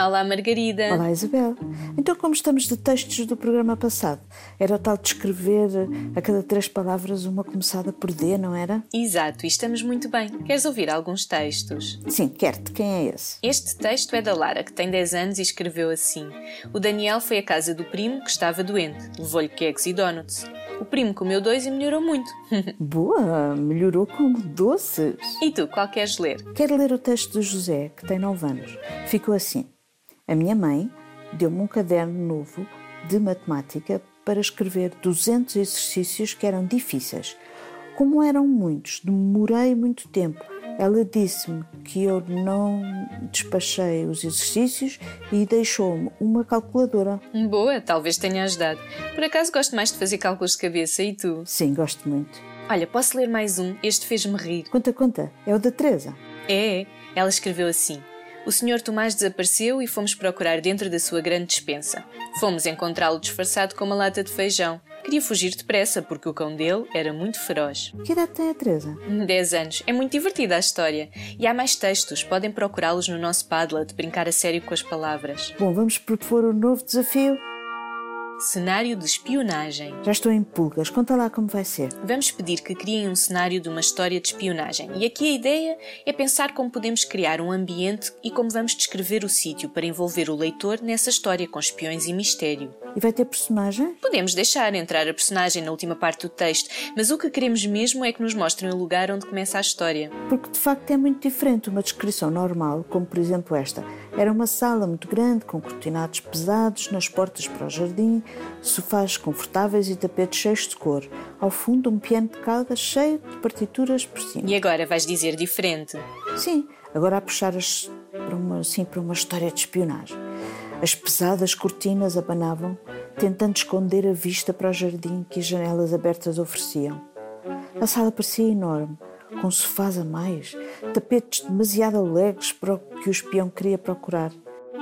Olá, Margarida. Olá, Isabel. Então, como estamos de textos do programa passado? Era o tal de escrever a cada três palavras uma começada por D, não era? Exato, e estamos muito bem. Queres ouvir alguns textos? Sim, quer-te. Quem é esse? Este texto é da Lara, que tem 10 anos e escreveu assim: O Daniel foi à casa do primo que estava doente. Levou-lhe cakes e donuts. O primo comeu dois e melhorou muito. Boa, melhorou como doces. e tu, qual queres ler? Quero ler o texto do José, que tem 9 anos. Ficou assim. A minha mãe deu-me um caderno novo de matemática para escrever 200 exercícios que eram difíceis. Como eram muitos, demorei muito tempo. Ela disse-me que eu não despachei os exercícios e deixou-me uma calculadora. Boa, talvez tenha ajudado. Por acaso gosto mais de fazer cálculos de cabeça e tu? Sim, gosto muito. Olha, posso ler mais um? Este fez-me rir. Conta, conta. É o da Teresa. É, é. Ela escreveu assim. O Sr. Tomás desapareceu e fomos procurar dentro da sua grande despensa. Fomos encontrá-lo disfarçado com uma lata de feijão. Queria fugir depressa porque o cão dele era muito feroz. Que idade tem a Teresa? 10 anos. É muito divertida a história. E há mais textos, podem procurá-los no nosso Padlet, brincar a sério com as palavras. Bom, vamos propor um novo desafio. Cenário de espionagem. Já estou em pulgas. Conta lá como vai ser. Vamos pedir que criem um cenário de uma história de espionagem. E aqui a ideia é pensar como podemos criar um ambiente e como vamos descrever o sítio para envolver o leitor nessa história com espiões e mistério. E vai ter personagem? Podemos deixar entrar a personagem na última parte do texto, mas o que queremos mesmo é que nos mostrem o lugar onde começa a história. Porque de facto é muito diferente uma descrição normal, como por exemplo esta. Era uma sala muito grande, com cortinados pesados nas portas para o jardim, sofás confortáveis e tapetes cheios de cor. Ao fundo, um piano de cauda cheio de partituras por cima. E agora vais dizer diferente? Sim, agora a puxar as, para, uma, assim, para uma história de espionagem. As pesadas cortinas abanavam, tentando esconder a vista para o jardim que as janelas abertas ofereciam. A sala parecia enorme, com sofás a mais, tapetes demasiado alegres para o que o espião queria procurar.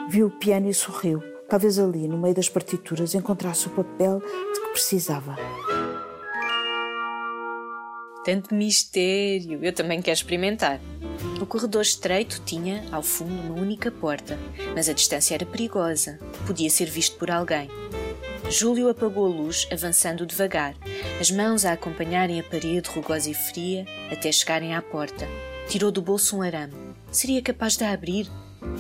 Viu o piano e sorriu. Talvez ali, no meio das partituras, encontrasse o papel de que precisava. Tanto mistério! Eu também quero experimentar. O corredor estreito tinha, ao fundo, uma única porta, mas a distância era perigosa. Podia ser visto por alguém. Júlio apagou a luz, avançando devagar, as mãos a acompanharem a parede rugosa e fria até chegarem à porta. Tirou do bolso um arame. Seria capaz de a abrir?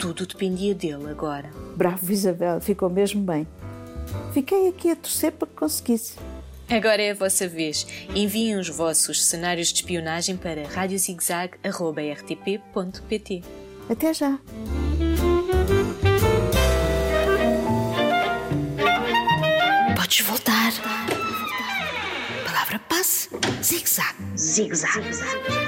Tudo dependia dele agora. Bravo, Isabel, ficou mesmo bem. Fiquei aqui a torcer para que conseguisse. Agora é a vossa vez. Enviem os vossos cenários de espionagem para radiozigzag.rtp.pt. Até já! Palavra passe. Zig-zag. Zig-zag.